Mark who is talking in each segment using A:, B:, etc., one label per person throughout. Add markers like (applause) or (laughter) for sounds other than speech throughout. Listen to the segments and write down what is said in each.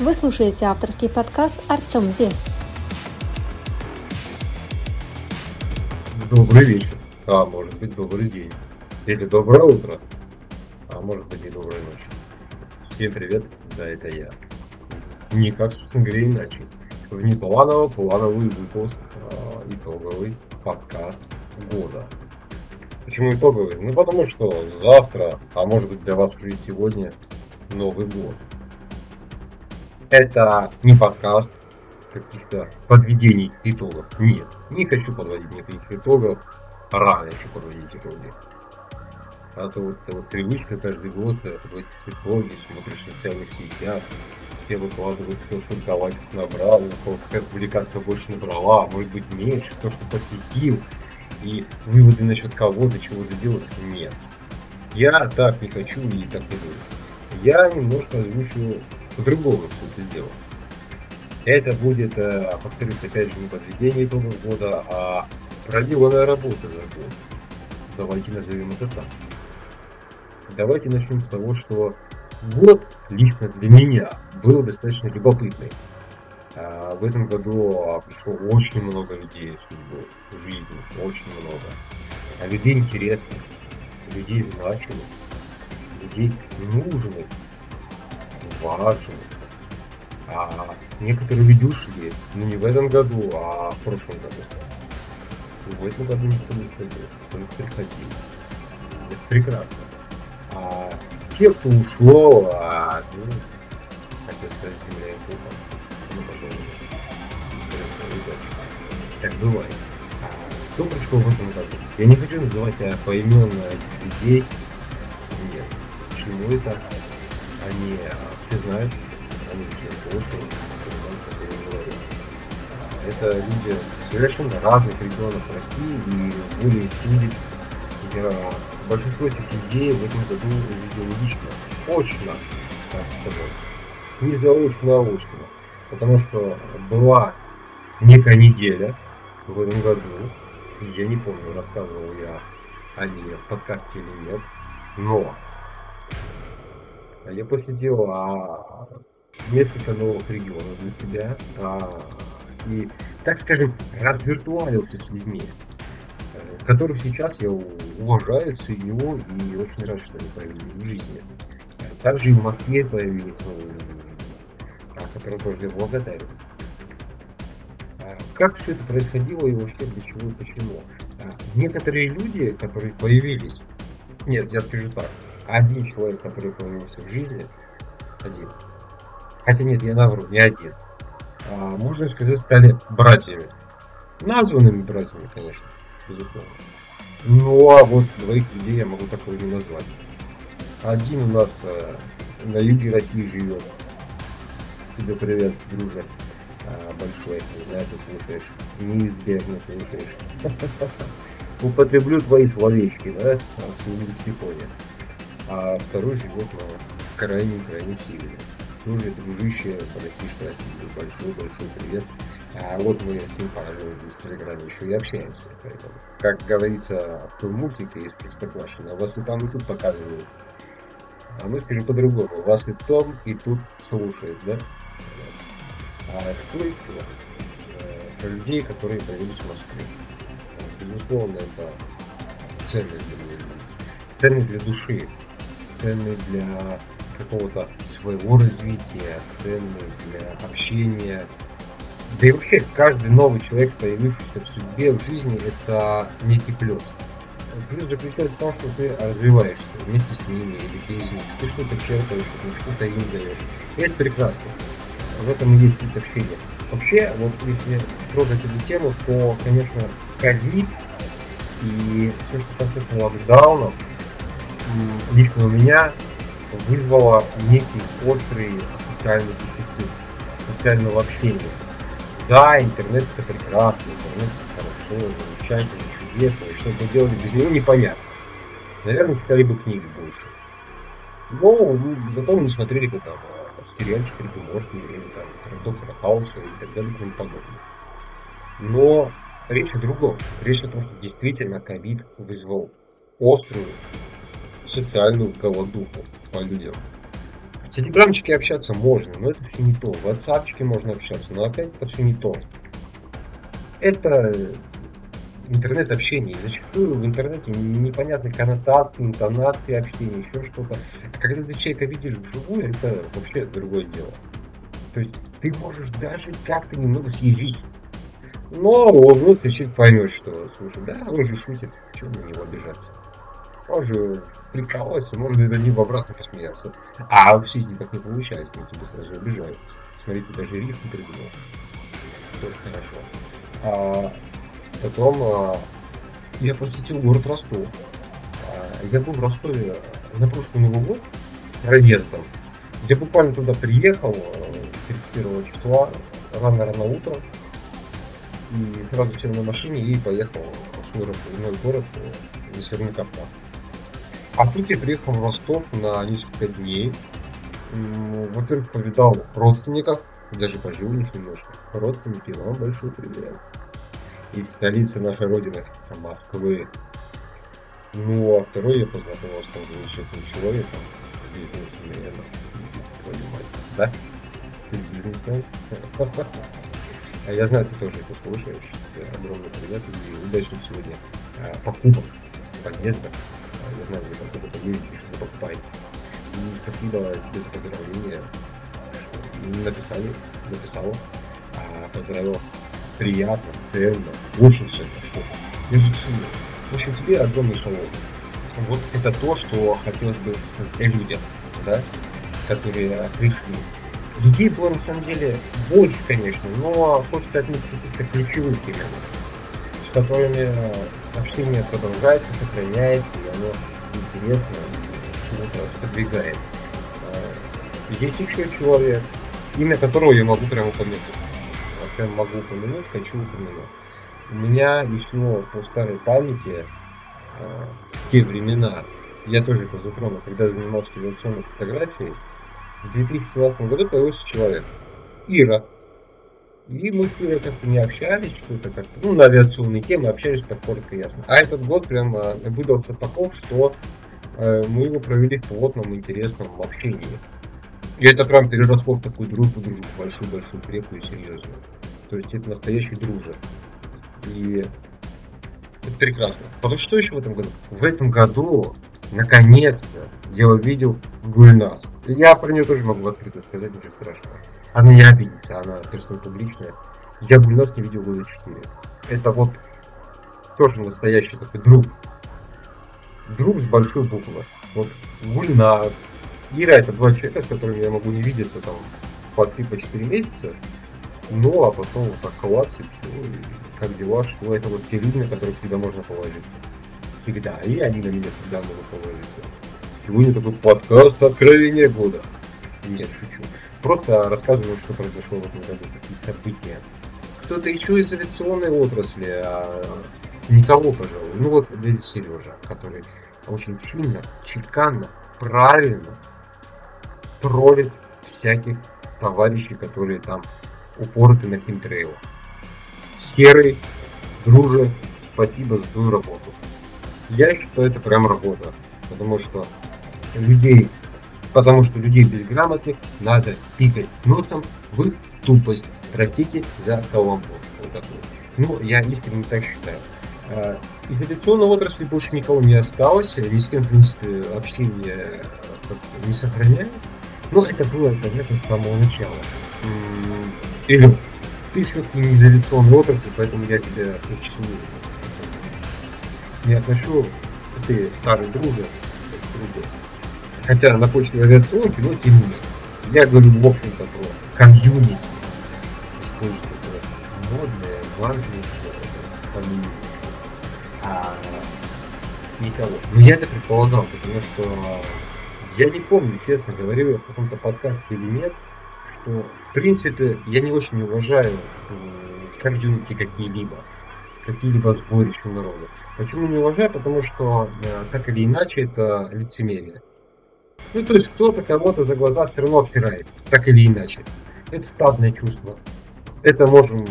A: Вы слушаете авторский подкаст «Артем Вест».
B: Добрый вечер, а может быть добрый день, или доброе утро, а может быть и доброй ночи. Всем привет, да это я. Никак, собственно говоря, иначе. Внепланово плановый выпуск, а, итоговый подкаст года. Почему итоговый? Ну потому что завтра, а может быть для вас уже и сегодня, Новый год. Это не подкаст каких-то подведений итогов. Нет, не хочу подводить никаких итогов. Рано еще подводить итоги. А то вот это вот привычка каждый год э, подводить итоги, смотришь социальных сетях, все выкладывают, кто сколько лайков набрал, у какая публикация больше набрала, а может быть меньше, кто что посетил, и выводы насчет кого-то, чего-то делать. Нет. Я так не хочу и так не буду я немножко озвучу по-другому все это дело. Это будет, э, повторюсь, опять же, не подведение итогов года, а проделанная работа за год. Давайте назовем это так. Давайте начнем с того, что год лично для меня был достаточно любопытный. А, в этом году пришло очень много людей в судьбу, в жизнь, очень много. А людей интересных, людей значимых, людей нужных, важных. А некоторые люди ушли, но не в этом году, а в прошлом году. В этом году никто не ходил, только приходил. Это прекрасно. А те, кто ушло, а, ну, хотел сказать, земля и пупа. Ну, пожалуй. Так бывает. А кто пришел в этом году? Я не хочу называть а, поименно этих людей, почему это они а, все знают, они все слушают, это люди совершенно разных регионов России и более люди. Большинство этих людей в этом году увидел лично, очно, так сказать. Не заочно, а очно. Потому что была некая неделя в этом году, я не помню, рассказывал я о ней в подкасте или нет, но я посетил а, несколько новых регионов для себя. А, и, так скажем, развиртуалился с людьми, э, которых сейчас я уважаю, ценю и очень рад, что они появились в жизни. Также и в Москве появились новые люди, которым тоже я благодарен. А как все это происходило и вообще для чего и почему? А, некоторые люди, которые появились, нет, я скажу так, один человек, который появился в жизни, один. Хотя нет, я навру, не один. А, можно сказать, стали братьями. Названными братьями, конечно, безусловно. Ну а вот двоих людей я могу такого не назвать. Один у нас э, на юге России живет. Тебе привет, друже. А, большой, знаю, ты слушаешь. Неизбежно слушаешь. (laughs) Употреблю твои словечки, да, в лексиконе а второй живет на крайнем-крайнем севере. Тоже дружище, братишка, большой-большой привет. А вот мы с ним параллельно здесь в Телеграме еще и общаемся. Поэтому, как говорится в том мультике из Простоквашино, вас и там, и тут показывают. А мы скажем по-другому. Вас и там, и тут слушают, да? А еще? Про людей, которые появились в Москве. Безусловно, это ценный для меня. Ценный для души ценный для какого-то своего развития, ценный для общения. Да и вообще каждый новый человек, появившийся в судьбе, в жизни, это некий плюс. Плюс заключается в том, что ты развиваешься вместе с ними или без них. Ты что-то черпаешь, что-то им даешь. И это прекрасно. В этом и есть вид общения. Вообще, вот если трогать эту тему, то, конечно, ковид и все, что касается локдаунов, лично у меня вызвало некий острый социальный дефицит социального общения. Да, интернет это прекрасно, интернет это хорошо, замечательно, чудесно, и что бы делали без него непонятно. Наверное, читали бы книги больше. Но ну, зато мы смотрели бы там а, сериальчик Рик Морти или там Доктора Хауса и так далее и тому подобное. Но речь о другом. Речь о том, что действительно ковид вызвал острую социальную голодуху по людям. В телеграмчике общаться можно, но это все не то. В WhatsApp можно общаться, но опять это все не то. Это интернет-общение. Зачастую в интернете непонятные коннотации, интонации общения, еще что-то. А когда ты человека видишь вживую, это вообще другое дело. То есть ты можешь даже как-то немного съязвить. Но улыбнуться, и человек поймет, что, слушай, да, он же шутит, чего на него обижаться. Он же прикалывается, можно это не в обратно посмеяться. А в жизни так не получается, на тебя сразу обижаются. Смотрите, даже риф не придумал. Тоже хорошо. А, потом а, я посетил город Ростов. А, я был в Ростове на прошлый Новый год проездом. Я буквально туда приехал 31 а, числа, рано-рано утром. И сразу сел на машине и поехал в свой родной город, Северный Кавказ. А тут я приехал в Ростов на несколько дней. Во-первых, повидал родственников, даже пожил у них немножко. Родственники, вам большой привет. Из столицы нашей родины, Москвы. Ну, а второй я познакомился с замечательным человеком, бизнесменом. Твою мать, да? Ты бизнесмен? (laughs) А я знаю, ты тоже это слушаешь. Огромный привет и удачных сегодня а, покупок, подъездов я знаю, вы там куда-то ездите, что-то покупаете. И спасибо тебе за поздравление. Написали, написал, а, поздравил. Приятно, ценно, очень ценно, что между В общем, тебе огромный шалом. Вот это то, что хотелось бы сказать людям, да, которые пришли. Людей было на самом деле больше, конечно, но хочется отметить каких-то ключевых именно, которыми общение продолжается, сохраняется, и оно интересно, чего-то сподвигает. А, есть еще человек, имя которого я могу прямо упомянуть. Прям могу упомянуть, хочу упомянуть. У меня еще по старой памяти а, в те времена, я тоже это затронул, когда занимался авиационной фотографией, в 2017 году появился человек. Ира, и мы с ней как-то не общались, что-то как-то, ну, на авиационные темы общались так коротко ясно. А этот год прям э, выдался таков, что э, мы его провели в плотном, интересном общении. И это прям переросло в такую дружбу, дружбу большую-большую, крепкую серьезную. То есть это настоящий дружек. И это прекрасно. Потому что еще в этом году? В этом году, наконец-то, я увидел Гульнас. Я про нее тоже могу открыто сказать, ничего страшного. Она не обидится, она персона публичная. Я Гульнас не видел года 4. Это вот тоже настоящий такой друг. Друг с большой буквы. Вот Гульнас, Ира это два человека, с которыми я могу не видеться там по 3-4 по месяца. Ну, а потом вот так клац и все, и как дела, что это вот те люди, на которых всегда можно положиться. Всегда. И они на меня всегда могут положиться. Сегодня такой подкаст «Откровение года». Нет, шучу. Просто рассказываю, что произошло в этом году, какие события. Кто-то еще из авиационной отрасли, а никого, пожалуй. Ну вот дядя Сережа, который очень чинно, чеканно, правильно троллит всяких товарищей, которые там упороты на химтрейлах. Серый, друже, спасибо за твою работу. Я считаю, это прям работа, потому что людей потому что людей безграмотных надо тыкать носом в тупость. Простите за каламбур. Вот. Ну, я искренне так считаю. А, из авиационной отрасли больше никого не осталось, ни с кем, в принципе, общение не сохраняю. Но это было понятно с самого начала. Или ты все-таки не из авиационной отрасли, поэтому я тебя очень не отношу, ты старый дружок, хотя на почве авиационки, но тем не менее. Я говорю, в общем-то, про комьюнити. Использую такое модное, важное а никого. Но я это предполагал, потому что я не помню, честно говорю, в каком-то подкасте или нет, что, в принципе, я не очень уважаю комьюнити какие-либо, какие-либо сборища народа. Почему не уважаю? Потому что, э, так или иначе, это лицемерие. Ну, то есть кто-то кого-то за глаза все равно обсирает, так или иначе. Это стадное чувство. Это можем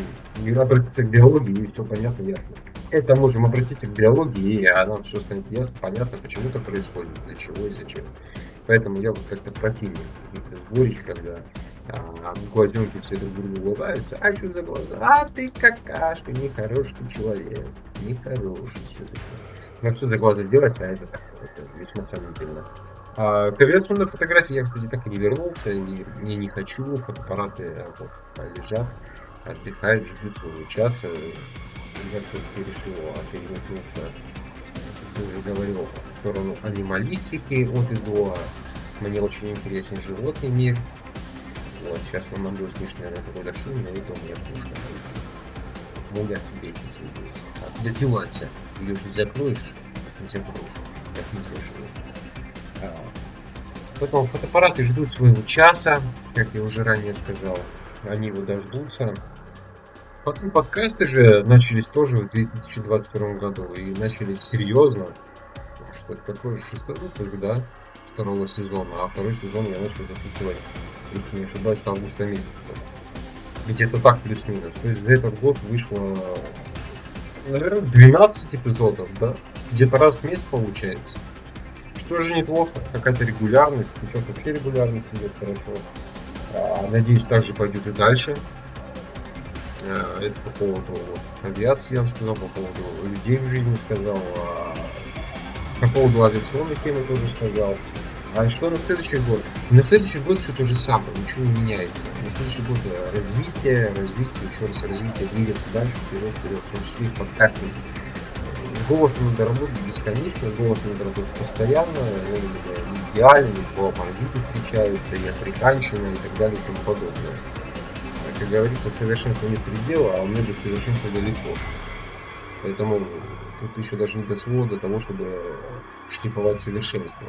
B: обратиться к биологии, и все понятно, ясно. Это можем обратиться к биологии, и нам все станет ясно, понятно, почему это происходит, для чего и зачем. Поэтому я вот как-то противник каких-то сборищ, когда а, глазенки все друг другу улыбаются. А что за глаза? А ты какашка, нехороший ты человек. Нехороший, все такое. Ну что за глаза делать, а это это весьма сомнительно. А, к операционной фотографии я, кстати, так и не вернулся, и не, не хочу, фотоаппараты вот, лежат, отдыхают, ждут своего часа. Я все-таки решил переметнуться, как уже говорил, в сторону анималистики от и до. Мне очень интересен животный мир, вот, сейчас вам могу услышать, наверное, какой-то шум, но это у меня пушка. Муля бесится здесь. А. Ее же не закроешь, закроешь. Как не слышал. А, потом фотоаппараты ждут своего часа, как я уже ранее сказал. Они его дождутся. Потом подкасты же начались тоже в 2021 году и начались серьезно. Что это какой шестой выпуск, да? Второго сезона, а второй сезон я начал записывать если не ошибаюсь, августа месяца. Где-то так плюс-минус. То есть за этот год вышло, наверное, 12 эпизодов, да? Где-то раз в месяц получается. Что же неплохо, какая-то регулярность. Сейчас вообще регулярность идет хорошо. А, надеюсь, также пойдет и дальше. А, это по поводу вот, авиации, я вам сказал, по поводу людей в жизни сказал, а по поводу авиационной темы тоже сказал. А что на следующий год? На следующий год все то же самое, ничего не меняется. На следующий год развитие, развитие, еще раз развитие двигаться дальше, вперед, вперед, в том числе и подкастинг. Голосом надо работать бесконечно, голосом надо работать постоянно, он идеальный, по паразиты встречаются, и африканщина, и так далее, и тому подобное. Как говорится, совершенство нет предела, а у до совершенства далеко. Поэтому тут еще даже не дошло до того, чтобы шлифовать совершенство.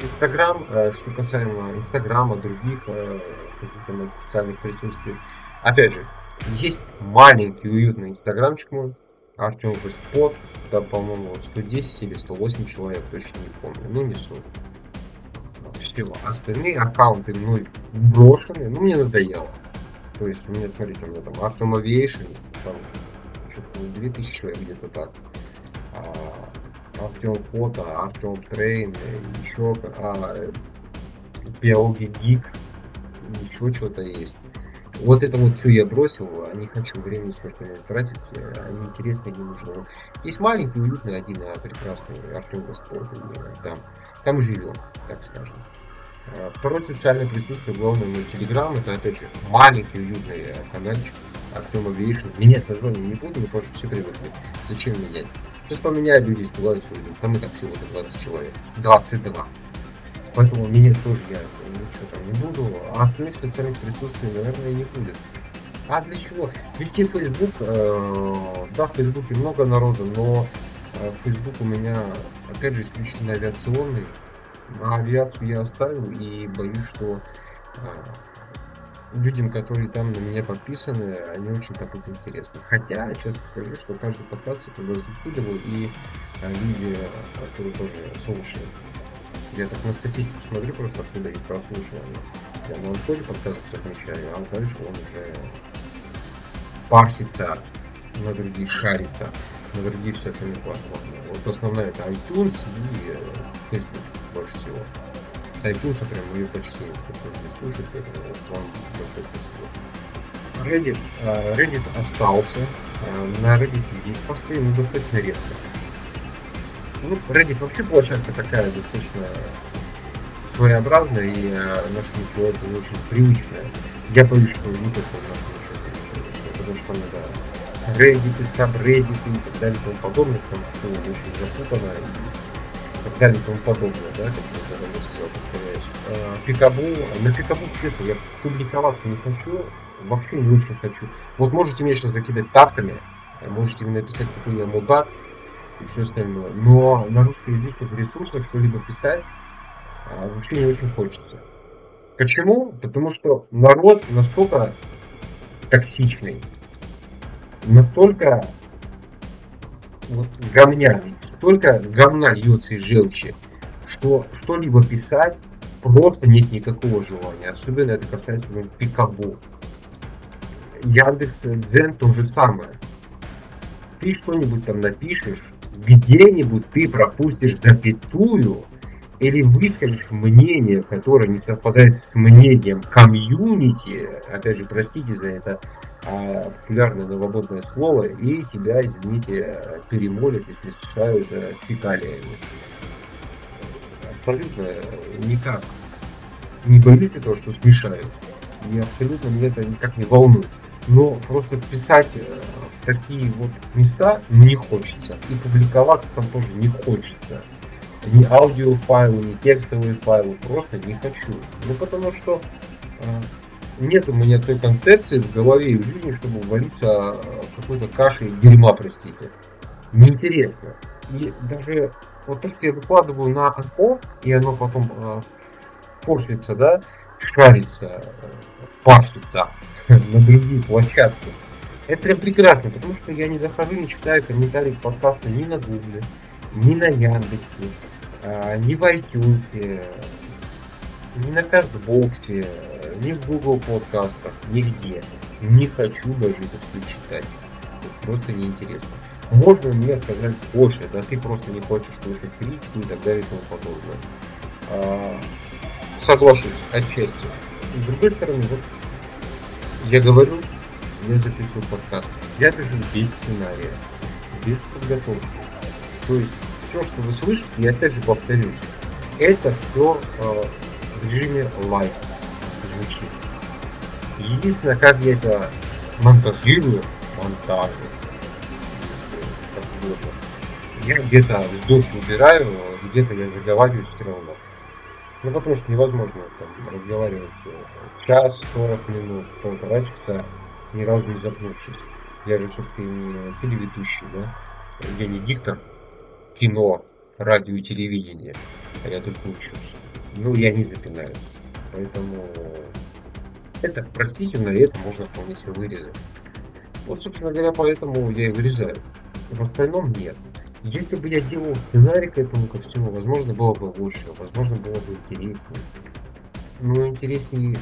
B: Инстаграм, э, что касаемо Инстаграма, других э, каких-то социальных присутствий. Опять же, есть маленький уютный Инстаграмчик мой, Артем Вестпот, да, по-моему, 110 или 108 человек, точно не помню, ну не суть. Все, остальные аккаунты мной брошены, ну мне надоело. То есть у меня, смотрите, у меня там Артем Aviation, там что-то 2000 человек где-то так. Артем Фото, Артем Train, еще а, Biology Geek, еще что-то есть. Вот это вот все я бросил, а не хочу времени столько тратить, они интересные, не нужны. Есть маленький, уютный, один а, прекрасный Артем Господ, там, там живем, так скажем. А, второе социальное присутствие, главное, мой Телеграм, это опять же маленький, уютный каналчик Артема Вишин. Менять название не буду, потому что все привыкли. Зачем менять? Сейчас поменяют люди, испугаются уйдут. Там и так всего-то 20 человек. 22. Поэтому меня тоже я ничего там не буду. А остальных социальных присутствий, наверное, не будет. А для чего? Вести Facebook, э, да, в Фейсбуке много народа, но э, Facebook у меня, опять же, исключительно авиационный. А авиацию я оставил и боюсь, что э, людям, которые там на меня подписаны, они очень вот интересны. Хотя, честно скажу, что каждый подкаст я туда закидываю, и а, люди, которые тоже слушают. Я так на статистику смотрю просто откуда их прослушивания. Я на Анатолий подкаст отмечаю, а дальше он уже парсится на другие, шарится на другие все остальные платформы. Вот основная это iTunes и э, Facebook больше всего с iTunes прям ее почти никто не слушает, поэтому вам большое спасибо. Reddit, uh, Reddit остался. Uh, на Reddit есть посты, но достаточно редко. Ну, Reddit вообще площадка такая достаточно своеобразная и uh, нашему человеку очень привычная. Я боюсь, что не только нашему человеку потому что надо Reddit, сабреддиты и так далее и тому подобное, там все очень запутано и так далее и тому подобное, да, как я уже сказал, повторяюсь. А, Пикабу, на Пикабу, честно, я публиковаться не хочу, вообще не очень хочу. Вот можете меня сейчас закидать тапками, можете мне написать, какой я мудак и все остальное, но на русскоязычных ресурсах что-либо писать а, вообще не очень хочется. Почему? Потому что народ настолько токсичный, настолько вот, говняный, столько говна льется из желчи, что что-либо писать просто нет никакого желания. Особенно это касается ну, Пикабу. Яндекс Дзен то же самое. Ты что-нибудь там напишешь, где-нибудь ты пропустишь запятую, или высказать мнение, которое не совпадает с мнением комьюнити, опять же, простите за это популярное новомодное слово, и тебя, извините, перемолят и смешают с фекалиями. Абсолютно никак не боюсь этого, что смешают. И абсолютно меня это никак не волнует. Но просто писать э, в такие вот места не хочется. И публиковаться там тоже не хочется. Ни аудиофайлы, ни текстовые файлы. Просто не хочу. Ну потому что э, нет у меня той концепции в голове и в жизни, чтобы ввалиться в какой-то кашей дерьма, простите. Неинтересно. И даже вот то, что я выкладываю на АКО, и оно потом э, да, шарится, пашется (laughs) на другие площадки. Это прям прекрасно, потому что я не захожу, не читаю комментарии к подкасту ни на Гугле, ни на Яндексе, а, ни в iTunes, ни на Кастбоксе, ни в Google подкастах, нигде. Не хочу даже это все читать. Просто неинтересно. Можно мне сказать, слушай, да ты просто не хочешь слышать критику и так далее и тому подобное. А, соглашусь отчасти. С другой стороны, вот я говорю, я записываю подкаст. Я пишу без сценария, без подготовки. То есть все, что вы слышите, я опять же повторюсь, это все э, в режиме live звучит. Единственное, как я это монтажирую, монтажу, я где-то вздох убираю, где-то я заговариваюсь все равно. Ну, потому что невозможно там разговаривать э, час, 40 минут, полтора часа, ни разу не запнувшись. Я же все-таки не телеведущий, да? Я не диктор кино, радио и телевидения, а я только учусь. Ну, я не запинаюсь. Поэтому это простительно, и это можно вполне себе вырезать. Вот, собственно говоря, поэтому я и вырезаю. В остальном нет. Если бы я делал сценарий к этому ко всему, возможно, было бы лучше, возможно, было бы интереснее. Но интереснее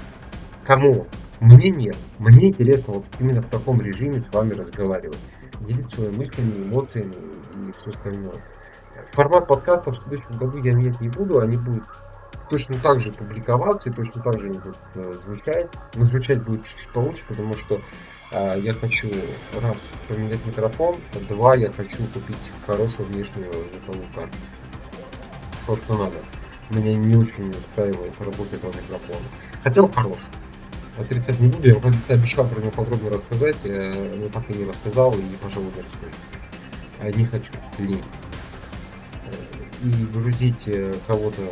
B: кому? Мне нет. Мне интересно вот именно в таком режиме с вами разговаривать. Делиться своими мыслями, эмоциями и все остальное. Формат подкастов в следующем году я менять не буду, они будут точно так же публиковаться и точно так же они будут э, звучать. Но звучать будет чуть-чуть получше, потому что э, я хочу, раз, поменять микрофон, два, я хочу купить хорошую внешнюю звуковую карту. То, что надо. Меня не очень устраивает работа этого микрофона. Хотя он хороший. Отрицать не буду, я обещал про него подробно рассказать, но так и не рассказал и, пожалуй, не расскажу. А не хочу, лень. И грузить э, кого-то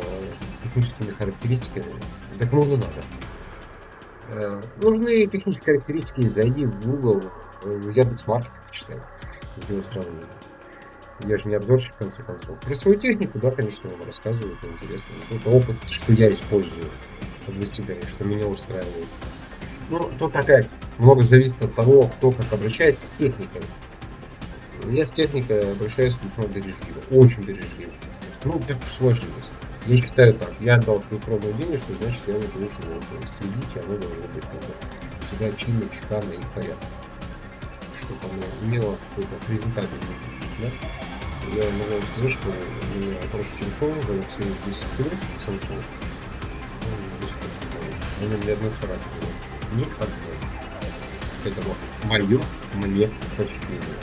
B: техническими характеристиками, так много надо. Э, нужны технические характеристики, зайди в Google, э, в Яндекс.Маркет почитай, сделай сравнение. Я же не обзорщик, в конце концов. Про свою технику, да, конечно, вам рассказываю, это интересно. Это опыт, что я использую в достижении, что меня устраивает. Ну, тут опять много зависит от того, кто как обращается с техникой. Я с техникой обращаюсь весьма бережливо, очень бережливо. Ну, так сложилось. Я считаю так. Я отдал пробную денежку, значит, я не должен его следить, оно должно быть надо всегда чинно, шикарно и в порядке. Чтобы оно имело какой-то презентабельный вид. Да? Я могу сказать, что у меня хороший телефон, Galaxy S10 Plus, Samsung. Ну, на нем ни одной царапины. Ни одной. Поэтому мое мне впечатление.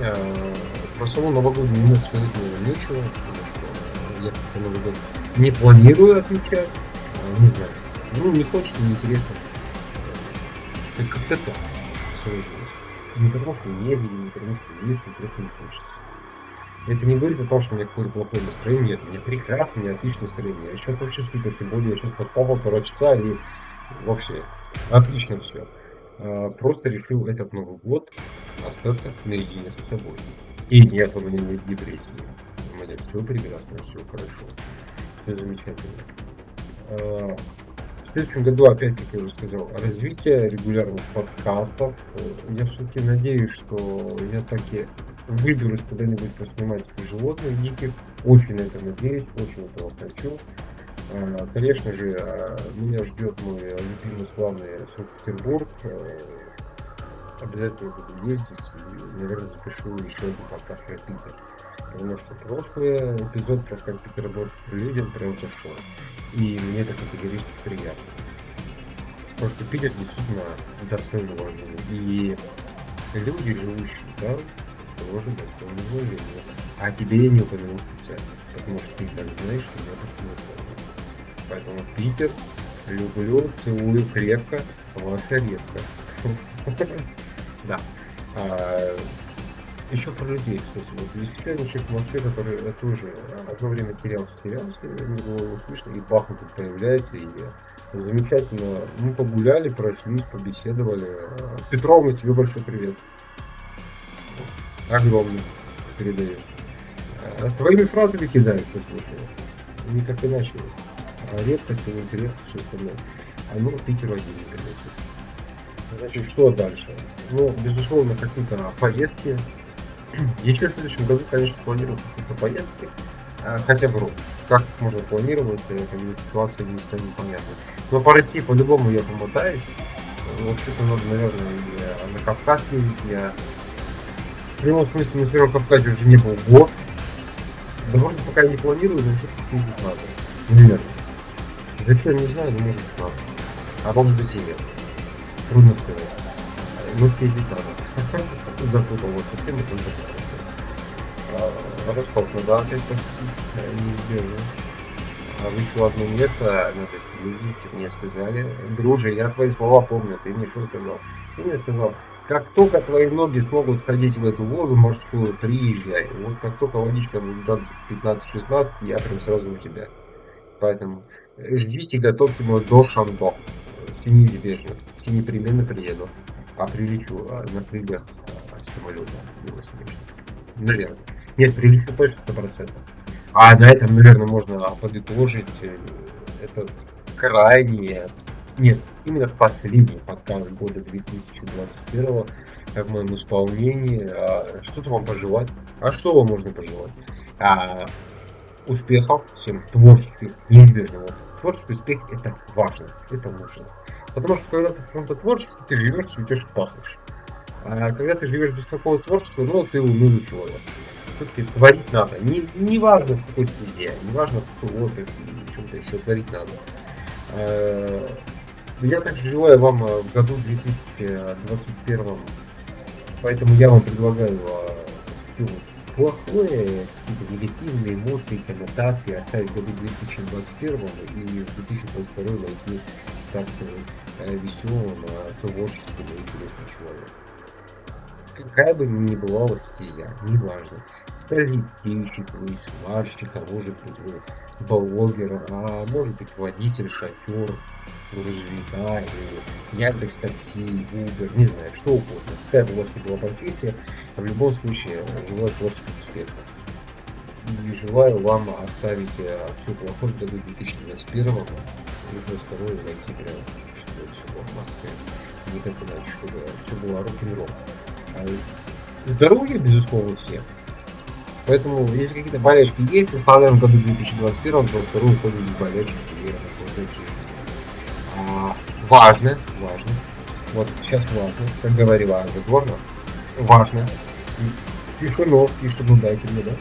B: А, про саму новогоднюю минуту сказать мне нечего, я по Новый год не планирую отмечать. А, не знаю. Ну, не хочется, неинтересно. Как-то так сложилось. Не потому что не видим, не потому что есть, мне просто не хочется. Это не говорит о том, что у меня какое-то плохое настроение. Нет, у меня прекрасно, у меня отличное настроение. Я сейчас вообще супер, тем более я сейчас поспал полтора часа и вообще отлично все. А, просто решил этот Новый год остаться наедине с собой. И нет, у меня нет депрессии сказать, все прекрасно, все хорошо, все замечательно. А, в следующем году, опять, как я уже сказал, развитие регулярных подкастов. Я все-таки надеюсь, что я таки выберусь куда-нибудь поснимать животных диких. Очень на это надеюсь, очень этого хочу. А, конечно же, а, меня ждет мой любимый славный Санкт-Петербург. Обязательно буду ездить и, наверное, запишу еще один подкаст про Питер. Потому что прошлый эпизод про Питер работает людям прям зашло. И мне это категорически приятно. Потому что Питер действительно достоин уважения. И люди, живущие там, тоже достойны уважения. А тебе я не упомянул специально, потому что ты так знаешь, что я так не помню. Поэтому Питер, люблю, целую крепко, ваша редко. (laughs) Да. А, еще про людей, кстати. Вот есть еще один человек в Москве, который тоже одно время терялся, терялся, не было его слышно, и Бахмут тут появляется, и замечательно. Мы погуляли, прошлись, побеседовали. Петровна, тебе большой привет. Огромный передаю. А твоими фразами кидают, послушай. Никак иначе. А редко, ценит редко, все остальное. А ну, Питеру один не. Значит, что дальше? Ну, безусловно, какие-то поездки. Еще в следующем году, конечно, планирую какие-то поездки. А, хотя бы как можно планировать, это ситуация не станет непонятной. Но по России по-любому я помотаюсь. Вообще-то надо, наверное, и на Кавказ ездить. Я в прямом смысле на Северном Кавказе уже не был год. Да вроде пока не планирую, но все-таки съездить надо. Наверное. Зачем, не знаю, но может быть надо. А может быть и нет. Трудно сказать. Ну, съездить надо. (laughs) Запутал вот совсем, и сам запутался. А, Ростов надо опять посетить, неизбежно. А вышло одно место, надо съездить, мне сказали, друже, я твои слова помню, ты мне что сказал? Ты мне сказал, как только твои ноги смогут сходить в эту воду морскую, приезжай. Вот как только водичка будет градусов 15-16, я прям сразу у тебя. Поэтому ждите, готовьте мой до Шандо. Все неизбежно. Все непременно приеду. А прилечу а, на крыльях а, самолета. Было смешно. Наверное. Нет, прилечу точно 100%. А на этом, наверное, можно подытожить э, этот крайне... Нет, именно последний подкаст года 2021 в моем исполнении. А, что-то вам пожелать? А что вам можно пожелать? А, успехов всем творческих, неизбежного. Творческий успех это важно, это нужно. Потому что когда ты в каком-то творчестве, ты живешь, цветешь, пахнешь. А когда ты живешь без какого творчества, ну, ты унылый человек. Все-таки творить надо. Не, не важно в какой стезе, не важно в какой отрасли, чем-то еще творить надо. А, я также желаю вам в году 2021, поэтому я вам предлагаю а, плохое, какие-то негативные эмоции, коннотации оставить в году 2021 и в 2022 войти, так э, веселым, творческим и интересным человеком. Какая бы ни была стезя, неважно. Стали пильщик, вы сварщик, а может быть вы блогер, а может быть водитель, шофер, грузовика, или Яндекс Такси, Uber, не знаю, что угодно. Какая бы у вас ни была профессия, в любом случае желаю творческих успехов. И желаю вам оставить э, все плохое в году 2021 и 2022 найти прям, чтобы все было в Москве. Никак иначе, чтобы все было рок-н-ролл. А здоровье, безусловно, всем. Поэтому, если какие-то болячки есть, оставляем в году 2021, 2022 уходим без болячек и наслаждаемся жизнью. Важно, важно, вот сейчас важно, как говорила Задорна, важно, тишину чтобы дайте мне, да,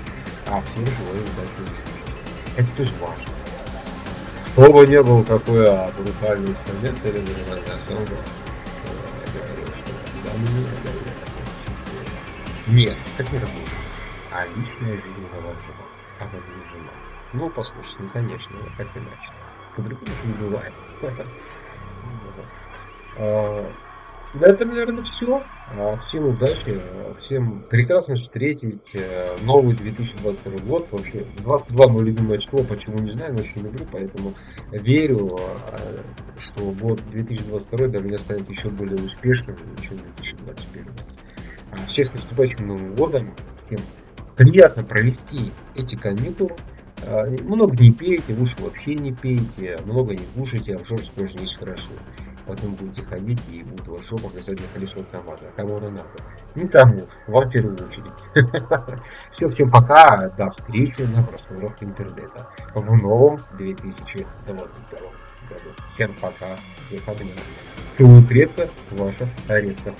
B: а всем желаю удачи и. Это тоже важно. Кто бы не был какой а, брутальный самец или говорил, что да, мне нет, так не работает. А личная жизнь важна, а жена. Ну, послушайте, ну, конечно, как иначе. По-другому не бывает. (laughs) На этом, наверное, все. А, всем удачи, всем прекрасно встретить э, новый 2022 год. Вообще, 22 мое любимое число, почему не знаю, но очень люблю, поэтому верю, а, что год 2022 для меня станет еще более успешным, чем 2021. Всех с наступающим Новым годом. Всем приятно провести эти каникулы. Много не пейте, лучше вообще не пейте, много не кушайте, а в жопе тоже есть хорошо потом будете ходить и будут ваш жопа на колесо КамАЗа. Кому оно надо? Не тому, вам в первую очередь. (laughs) Все, всем пока, до встречи на просторах интернета в новом 2022 году. Всем пока, всех обнял. Целую крепко, ваша Редко.